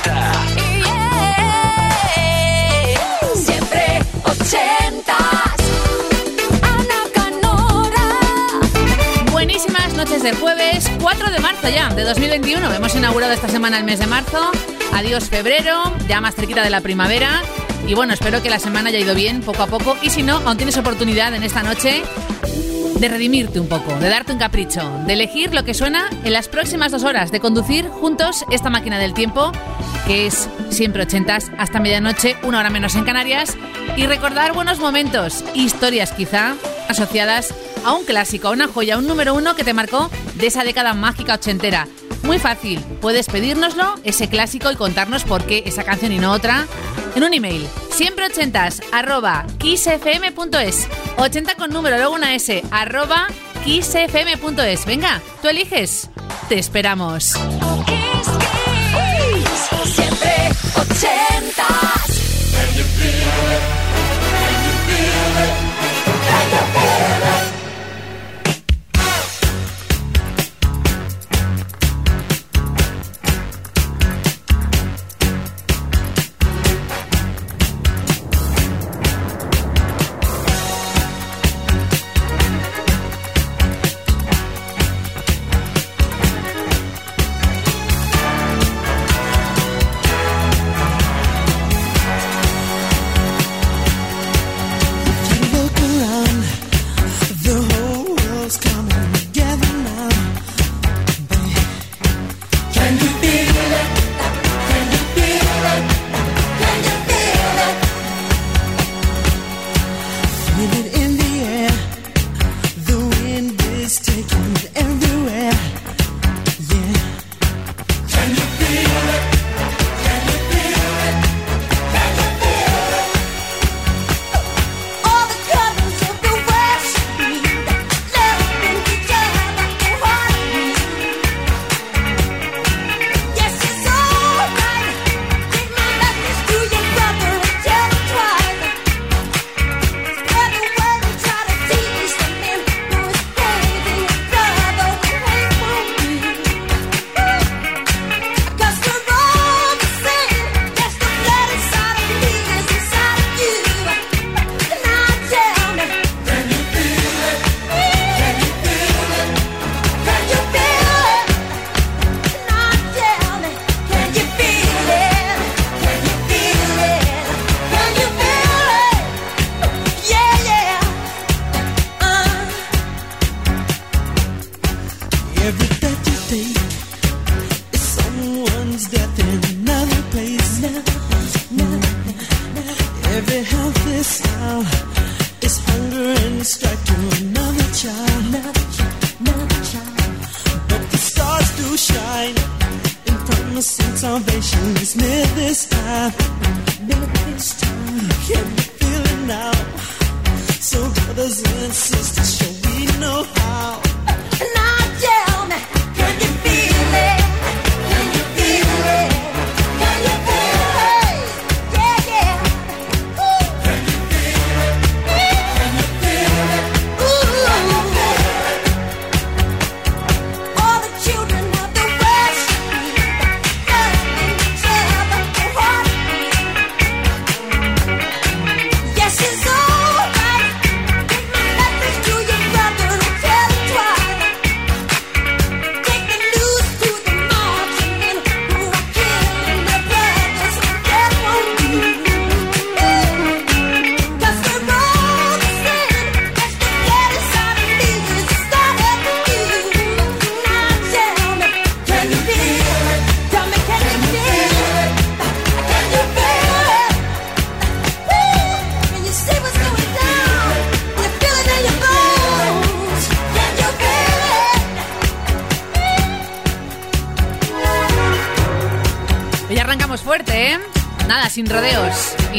80. Siempre ochentas. Ana Canora. Buenísimas noches de jueves, 4 de marzo ya, de 2021. Hemos inaugurado esta semana el mes de marzo. Adiós febrero, ya más cerquita de la primavera. Y bueno, espero que la semana haya ido bien, poco a poco. Y si no, aún tienes oportunidad en esta noche de redimirte un poco, de darte un capricho, de elegir lo que suena en las próximas dos horas, de conducir juntos esta máquina del tiempo, que es siempre ochentas, hasta medianoche, una hora menos en Canarias, y recordar buenos momentos, historias quizá, asociadas a un clásico, a una joya, un número uno que te marcó de esa década mágica ochentera. Muy fácil, puedes pedírnoslo, ese clásico, y contarnos por qué esa canción y no otra, en un email, siempre ochentas, arroba kissfm.es, 80 con número, luego una S, arroba kissfm.es. Venga, tú eliges, te esperamos. Siempre ochentas.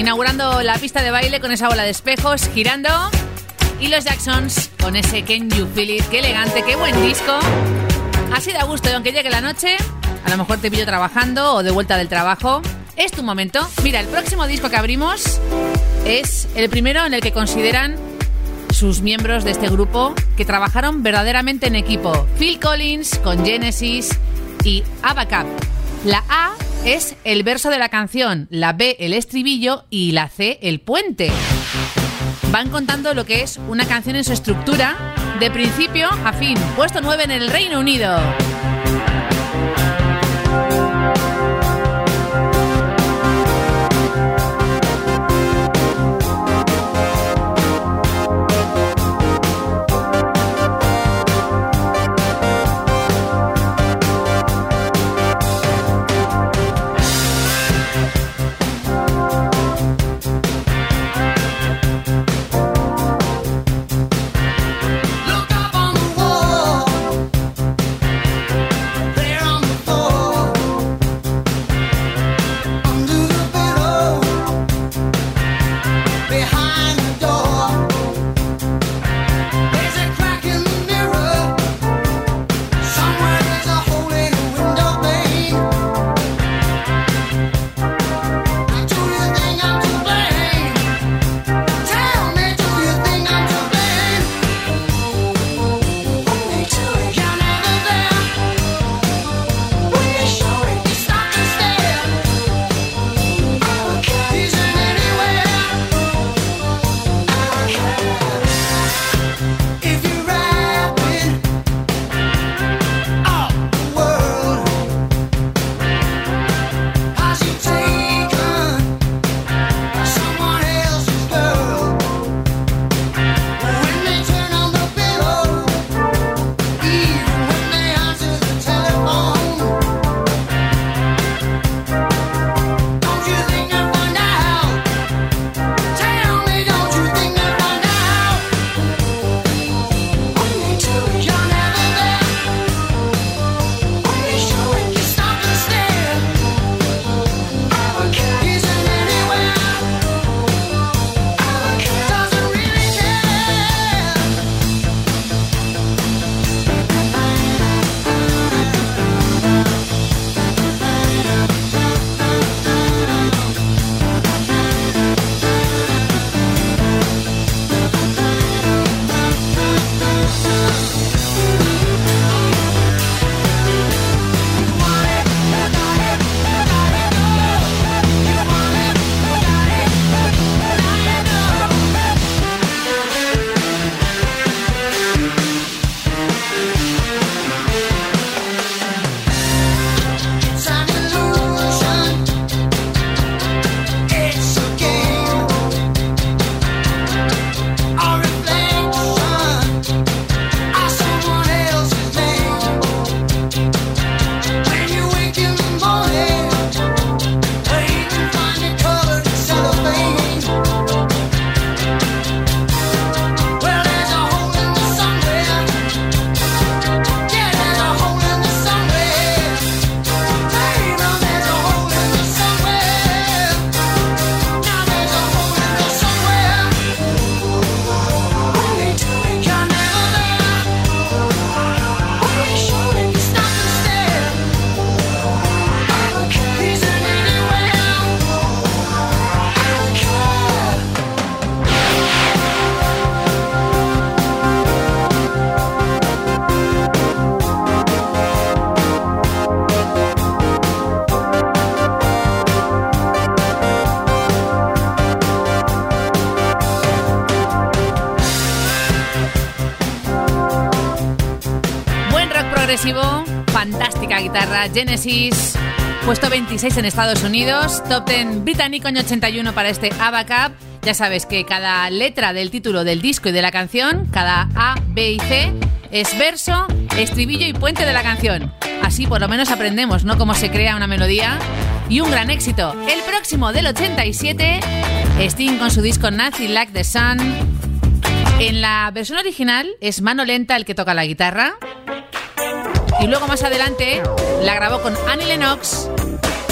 Inaugurando la pista de baile con esa bola de espejos, girando. Y los Jacksons con ese Can You Feel It. Qué elegante, qué buen disco. Así da gusto, y aunque llegue la noche, a lo mejor te pillo trabajando o de vuelta del trabajo. Es tu momento. Mira, el próximo disco que abrimos es el primero en el que consideran sus miembros de este grupo que trabajaron verdaderamente en equipo. Phil Collins con Genesis y Abacab. La A es el verso de la canción, la B el estribillo y la C el puente. Van contando lo que es una canción en su estructura, de principio a fin, puesto 9 en el Reino Unido. Fantástica guitarra, Genesis, puesto 26 en Estados Unidos, top 10 británico año 81 para este ABBA Cup. Ya sabes que cada letra del título del disco y de la canción, cada A, B y C, es verso, estribillo y puente de la canción. Así por lo menos aprendemos, ¿no? Cómo se crea una melodía. Y un gran éxito. El próximo del 87, Sting con su disco Nothing Like the Sun. En la versión original es mano lenta el que toca la guitarra. Y luego más adelante la grabó con Annie Lennox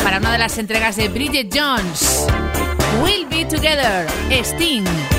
para una de las entregas de Bridget Jones. We'll be together, Sting.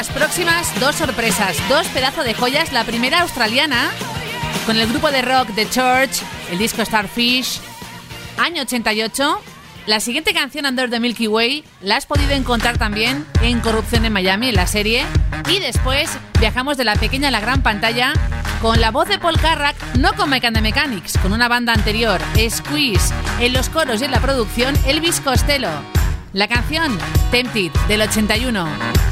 Las próximas dos sorpresas, dos pedazos de joyas. La primera australiana, con el grupo de rock The Church, el disco Starfish, año 88. La siguiente canción, Under the Milky Way, la has podido encontrar también en Corrupción en Miami, en la serie. Y después viajamos de la pequeña a la gran pantalla con la voz de Paul Carrack, no con the Mechanics, con una banda anterior, Squeeze, en los coros y en la producción, Elvis Costello. La canción Tempted, del 81.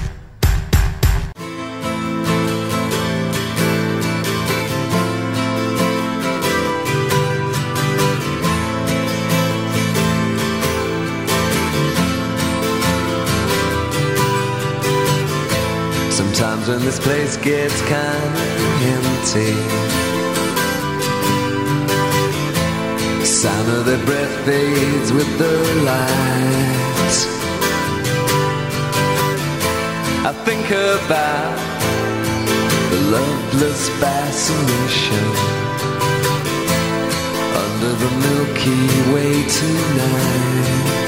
When this place gets kinda empty, sound of their breath fades with the lights. I think about the loveless fascination under the Milky Way tonight.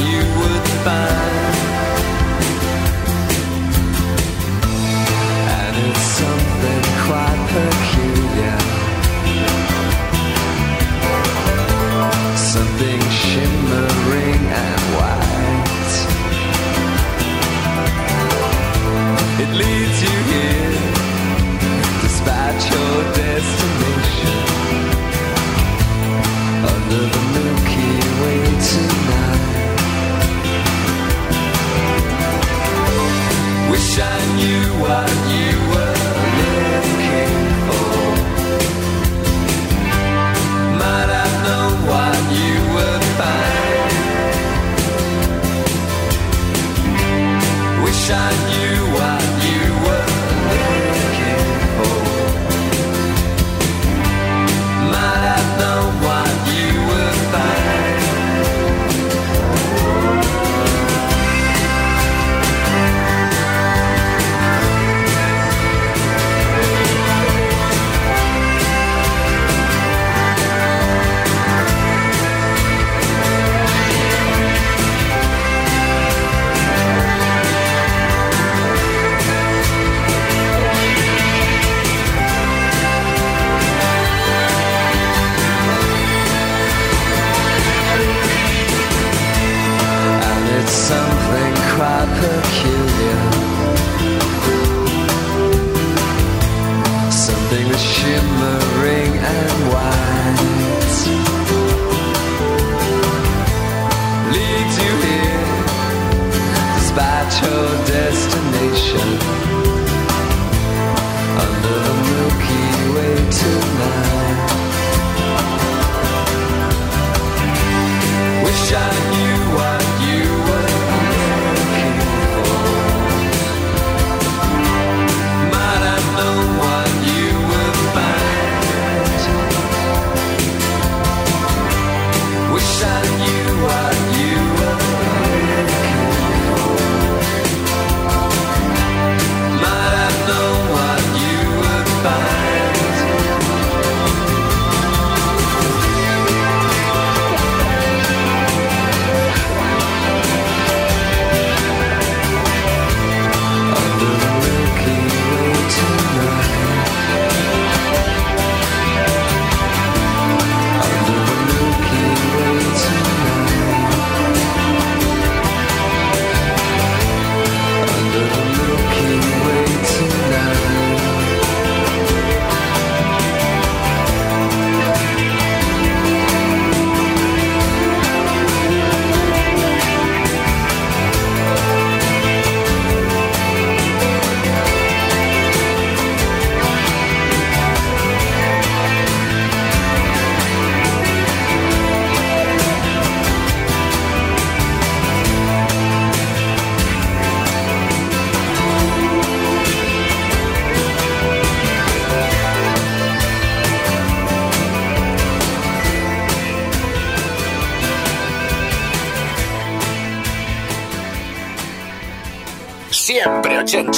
you would find.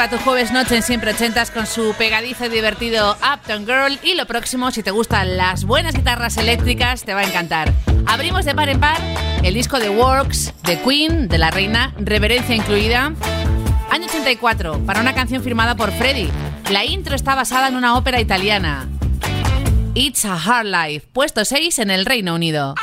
a tu jueves noche en Siempre Ochentas con su pegadizo y divertido Uptown Girl. Y lo próximo, si te gustan las buenas guitarras eléctricas, te va a encantar. Abrimos de par en par el disco de Works, de Queen, de la reina, reverencia incluida. Año 84, para una canción firmada por Freddy. La intro está basada en una ópera italiana. It's a Hard Life, puesto 6 en el Reino Unido.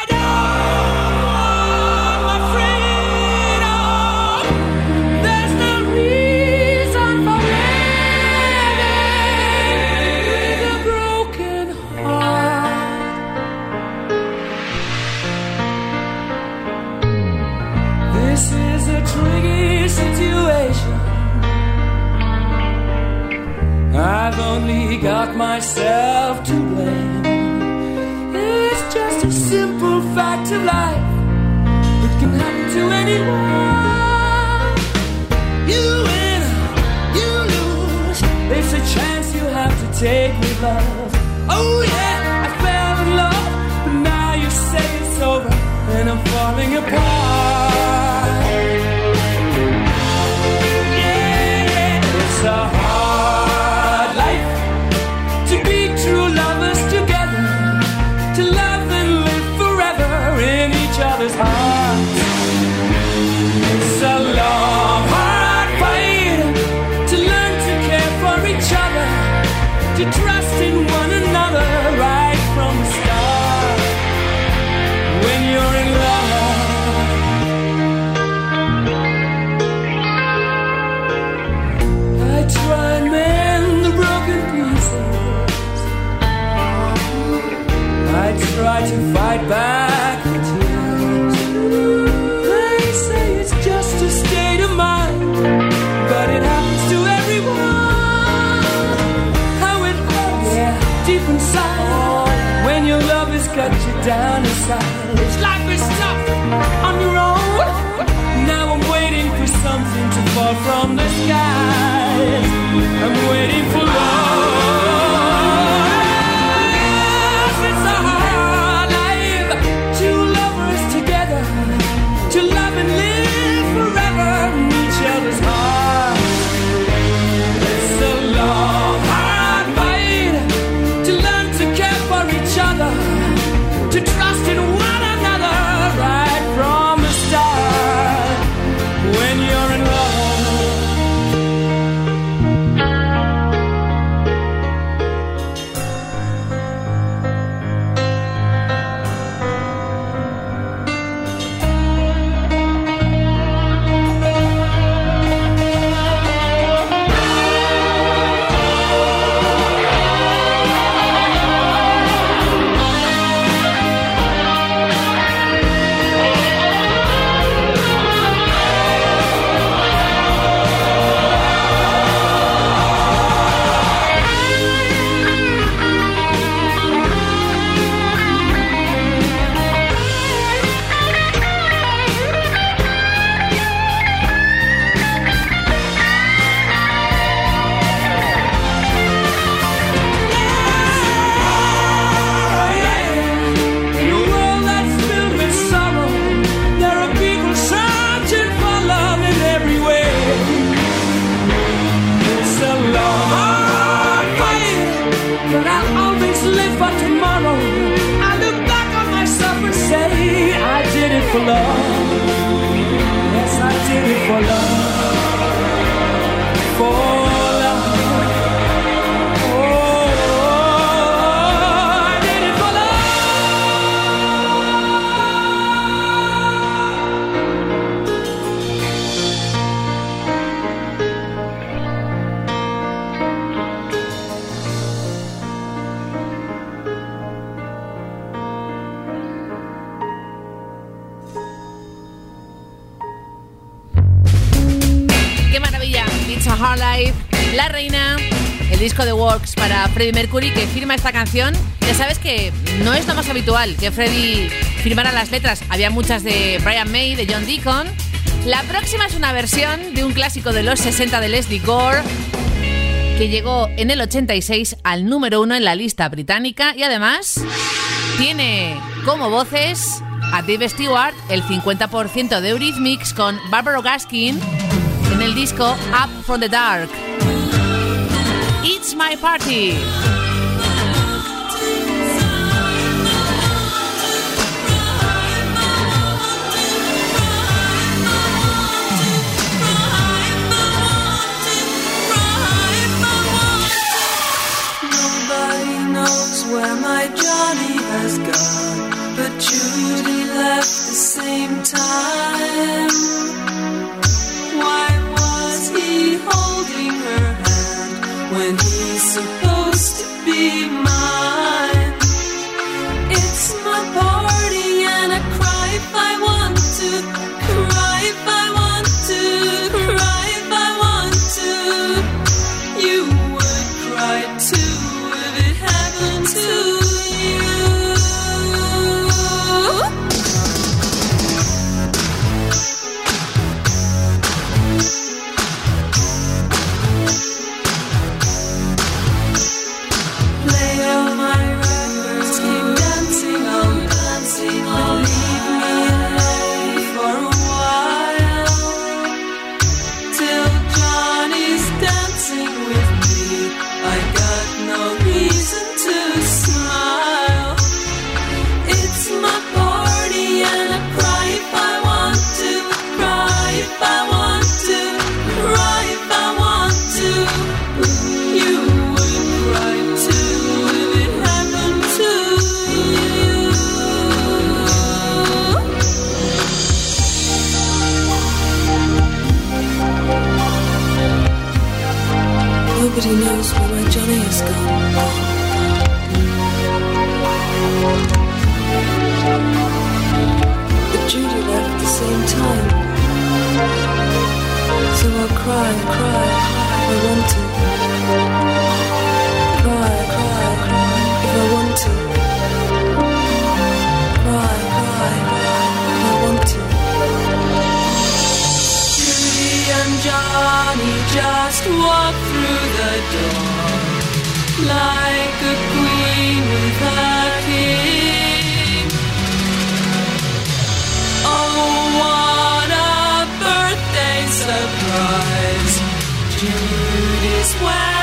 For love. Yes, I did it for love. For Works para Freddie Mercury que firma esta canción. Ya sabes que no es lo más habitual que Freddie firmara las letras. Había muchas de Brian May, de John Deacon. La próxima es una versión de un clásico de los 60 de Leslie Gore que llegó en el 86 al número uno en la lista británica y además tiene como voces a Dave Stewart, el 50% de Eurythmics con Barbara Gaskin en el disco Up from the Dark. It's My Party. Nobody knows where my Johnny has gone, but Judy left the same time. Why was he holding her hand when he's supposed to be mine? It's my party do this well.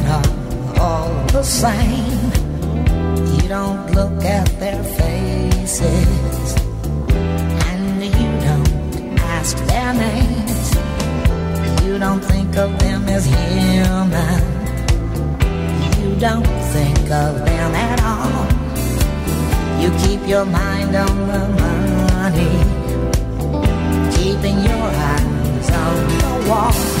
same. You don't look at their faces, and you don't ask their names. You don't think of them as human. You don't think of them at all. You keep your mind on the money keeping your eyes on the wall.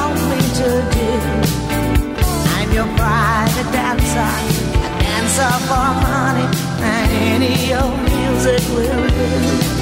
I'm your private dancer, a dancer for money, and any old music will do.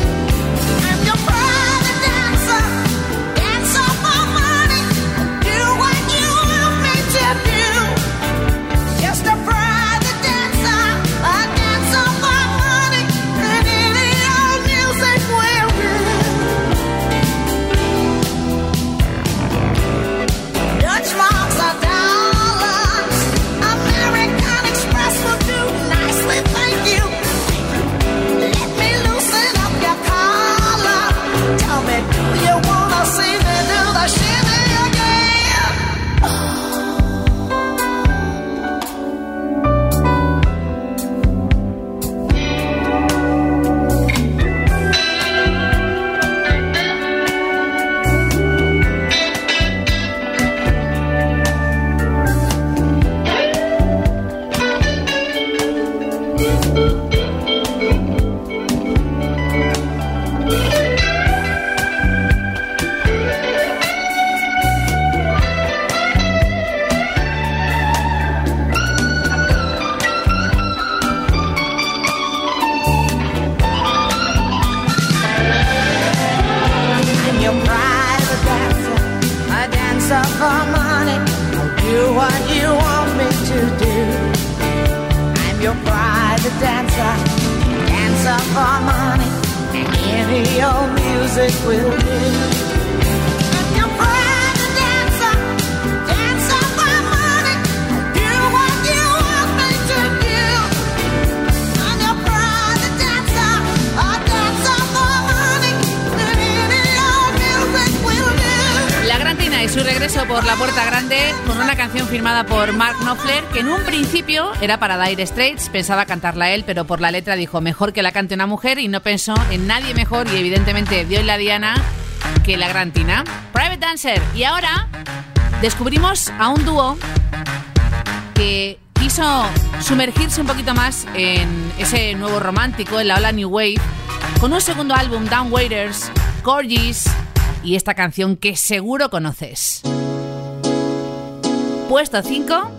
Que en un principio era para Dire Straits, pensaba cantarla él, pero por la letra dijo mejor que la cante una mujer y no pensó en nadie mejor y evidentemente dio en la diana que la Gran Tina. Private Dancer. Y ahora descubrimos a un dúo que quiso sumergirse un poquito más en ese nuevo romántico, en la ola New Wave, con un segundo álbum, Down Waiters, Corgis y esta canción que seguro conoces. Puesto 5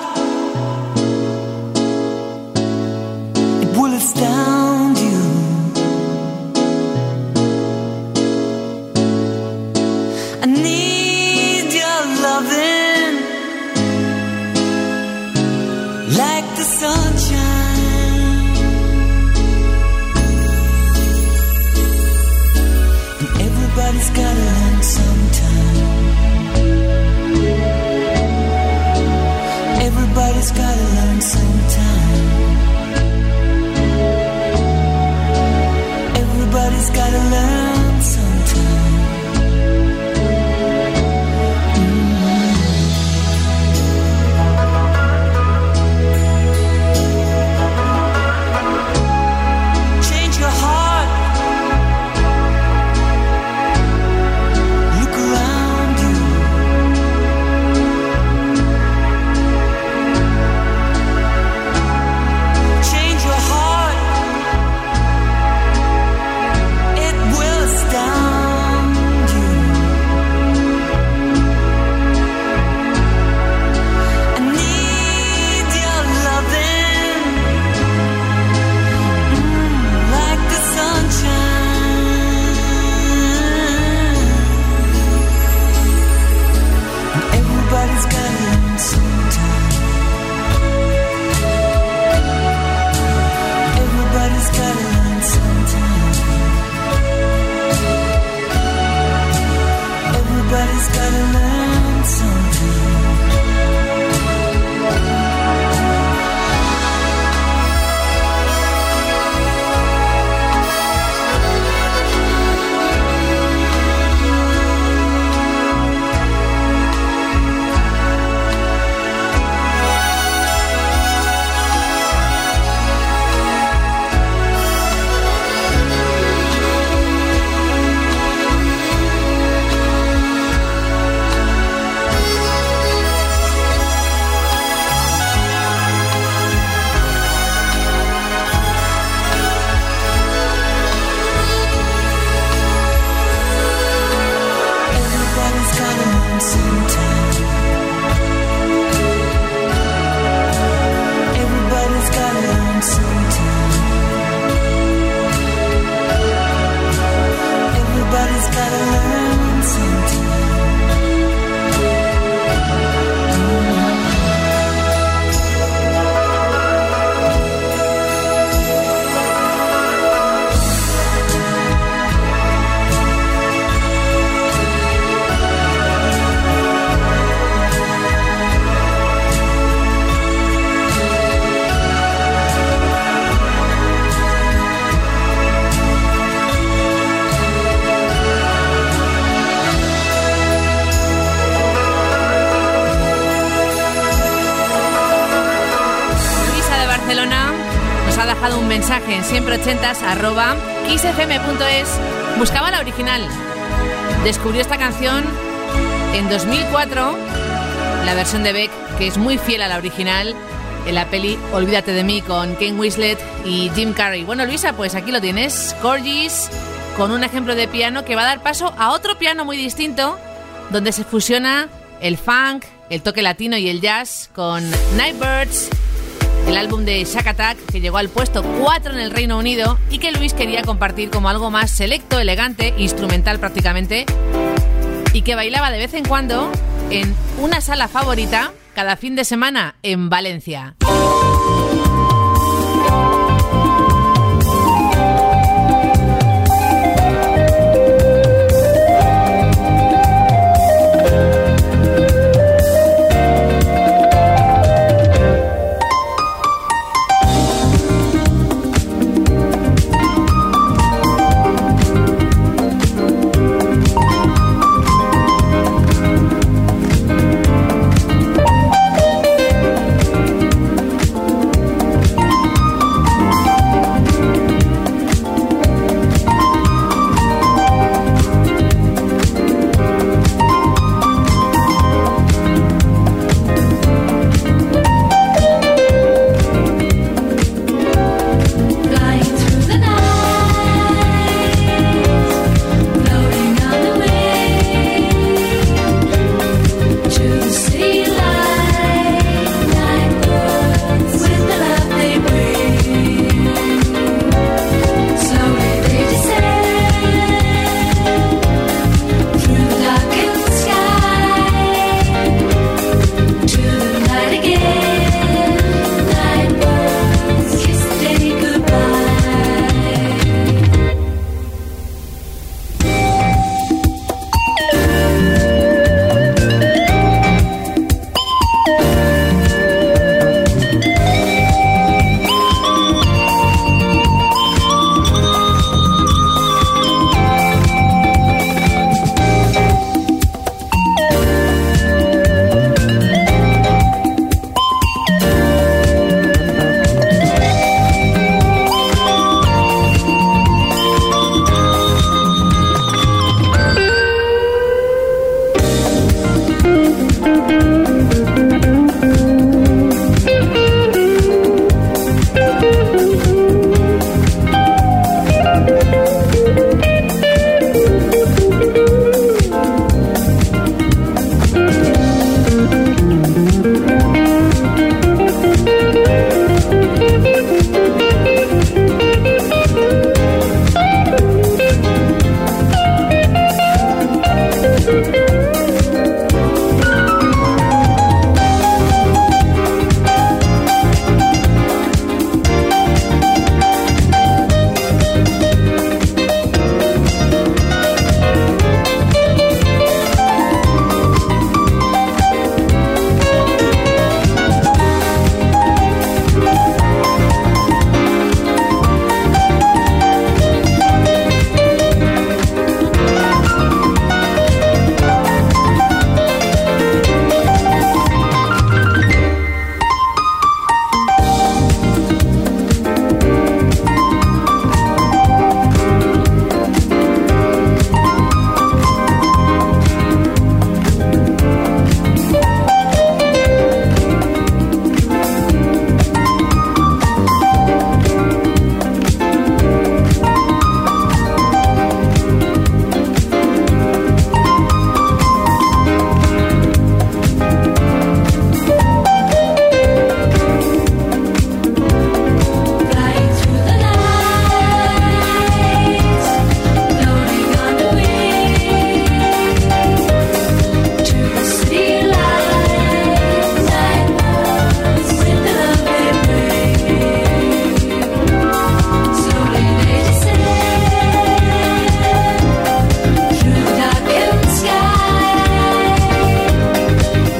mensaje en siempreochentas arroba kissfm.es. Buscaba la original. Descubrió esta canción en 2004, la versión de Beck, que es muy fiel a la original, en la peli Olvídate de mí con Ken Winslet y Jim Carrey. Bueno, Luisa, pues aquí lo tienes, Corgis, con un ejemplo de piano que va a dar paso a otro piano muy distinto, donde se fusiona el funk, el toque latino y el jazz con Nightbirds, el álbum de Shack Attack que llegó al puesto 4 en el Reino Unido y que Luis quería compartir como algo más selecto, elegante, instrumental prácticamente, y que bailaba de vez en cuando en una sala favorita cada fin de semana en Valencia.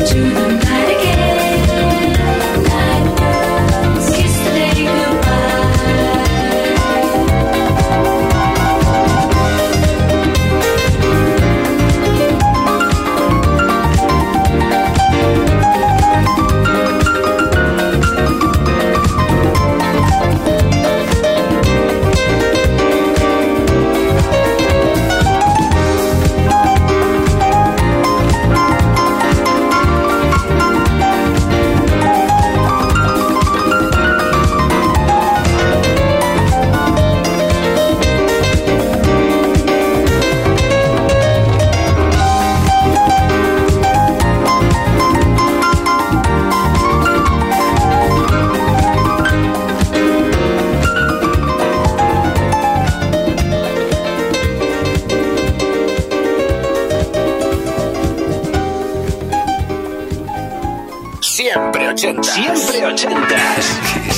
to the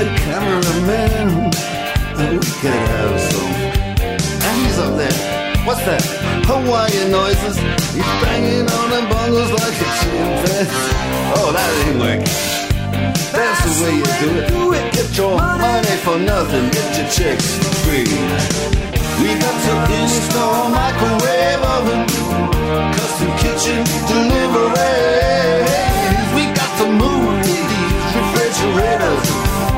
The cameraman. Oh, we could have some. And he's up there. What's that? Hawaiian noises. He's banging on the bongos like a chimpanzee. Oh, that ain't working. That's the way you do it. Do it. Get your money for nothing. Get your chicks free. We got to install microwave oven, custom kitchen delivery. We got to move these refrigerators.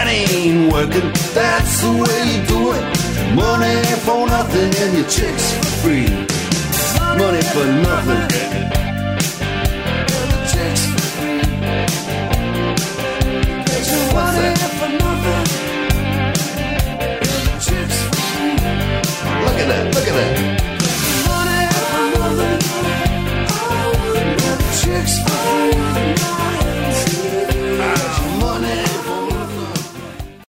That ain't working. That's the way you do it. Money for nothing and your chicks for free. Money for nothing